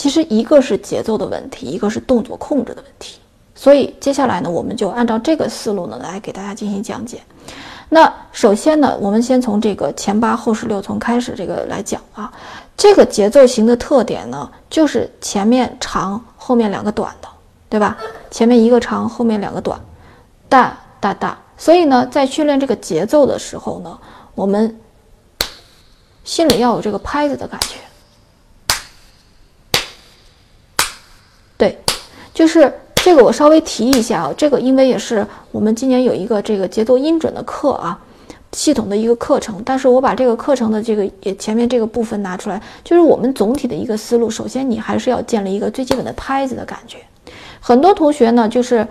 其实一个是节奏的问题，一个是动作控制的问题。所以接下来呢，我们就按照这个思路呢来给大家进行讲解。那首先呢，我们先从这个前八后十六从开始这个来讲啊。这个节奏型的特点呢，就是前面长，后面两个短的，对吧？前面一个长，后面两个短，大大大。所以呢，在训练这个节奏的时候呢，我们心里要有这个拍子的感觉。对，就是这个，我稍微提一下啊。这个因为也是我们今年有一个这个节奏音准的课啊，系统的一个课程。但是我把这个课程的这个也前面这个部分拿出来，就是我们总体的一个思路。首先，你还是要建立一个最基本的拍子的感觉。很多同学呢，就是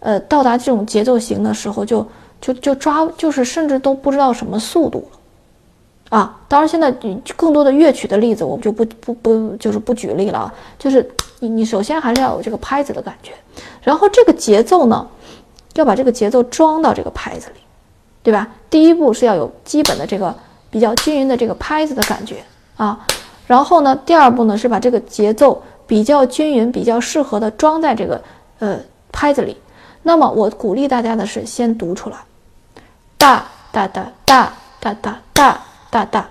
呃到达这种节奏型的时候，就就就抓，就是甚至都不知道什么速度。啊，当然，现在更多的乐曲的例子，我们就不不不，就是不举例了。就是你你首先还是要有这个拍子的感觉，然后这个节奏呢，要把这个节奏装到这个拍子里，对吧？第一步是要有基本的这个比较均匀的这个拍子的感觉啊，然后呢，第二步呢是把这个节奏比较均匀、比较适合的装在这个呃拍子里。那么我鼓励大家的是先读出来，大大大大大大大。大大，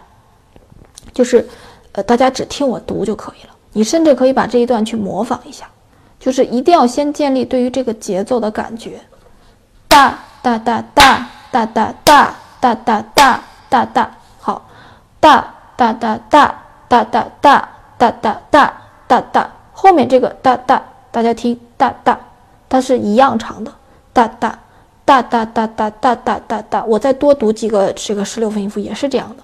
就是，呃，大家只听我读就可以了。你甚至可以把这一段去模仿一下，就是一定要先建立对于这个节奏的感觉。大大大大大大大大大大大大，好，大大大大大大大大大大大大，后面这个大大，大家听大大，它是一样长的，大大大大大大大大大大。我再多读几个这个十六分音符也是这样的。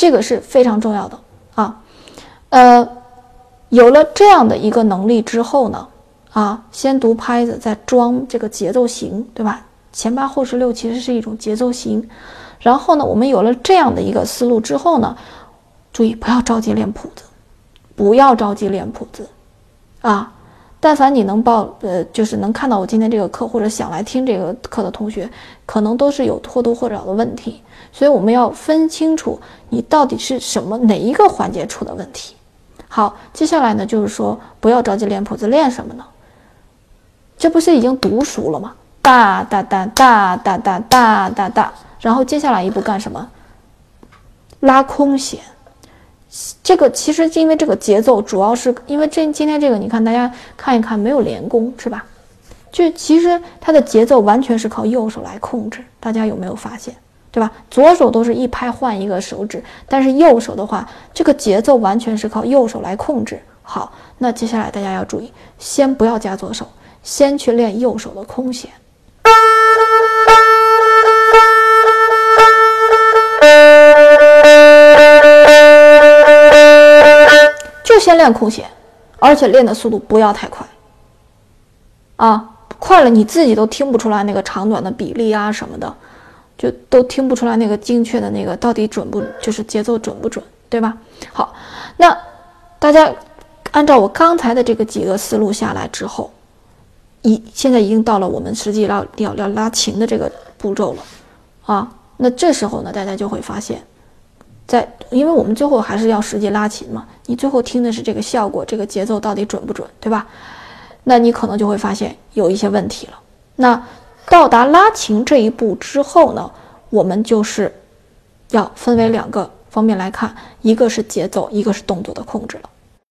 这个是非常重要的啊，呃，有了这样的一个能力之后呢，啊，先读拍子，再装这个节奏型，对吧？前八后十六其实是一种节奏型。然后呢，我们有了这样的一个思路之后呢，注意不要着急练谱子，不要着急练谱子，啊。但凡你能报，呃，就是能看到我今天这个课，或者想来听这个课的同学，可能都是有或多或少的问题，所以我们要分清楚你到底是什么哪一个环节出的问题。好，接下来呢，就是说不要着急练谱子，练什么呢？这不是已经读熟了吗？大大大大大大大大大，然后接下来一步干什么？拉空弦。这个其实因为这个节奏，主要是因为这今天这个，你看大家看一看，没有连弓是吧？就其实它的节奏完全是靠右手来控制，大家有没有发现？对吧？左手都是一拍换一个手指，但是右手的话，这个节奏完全是靠右手来控制。好，那接下来大家要注意，先不要加左手，先去练右手的空弦。先练空弦，而且练的速度不要太快，啊，快了你自己都听不出来那个长短的比例啊什么的，就都听不出来那个精确的那个到底准不，就是节奏准不准，对吧？好，那大家按照我刚才的这个几个思路下来之后，一现在已经到了我们实际要要要拉琴的这个步骤了，啊，那这时候呢，大家就会发现。在，因为我们最后还是要实际拉琴嘛，你最后听的是这个效果，这个节奏到底准不准，对吧？那你可能就会发现有一些问题了。那到达拉琴这一步之后呢，我们就是要分为两个方面来看，一个是节奏，一个是动作的控制了。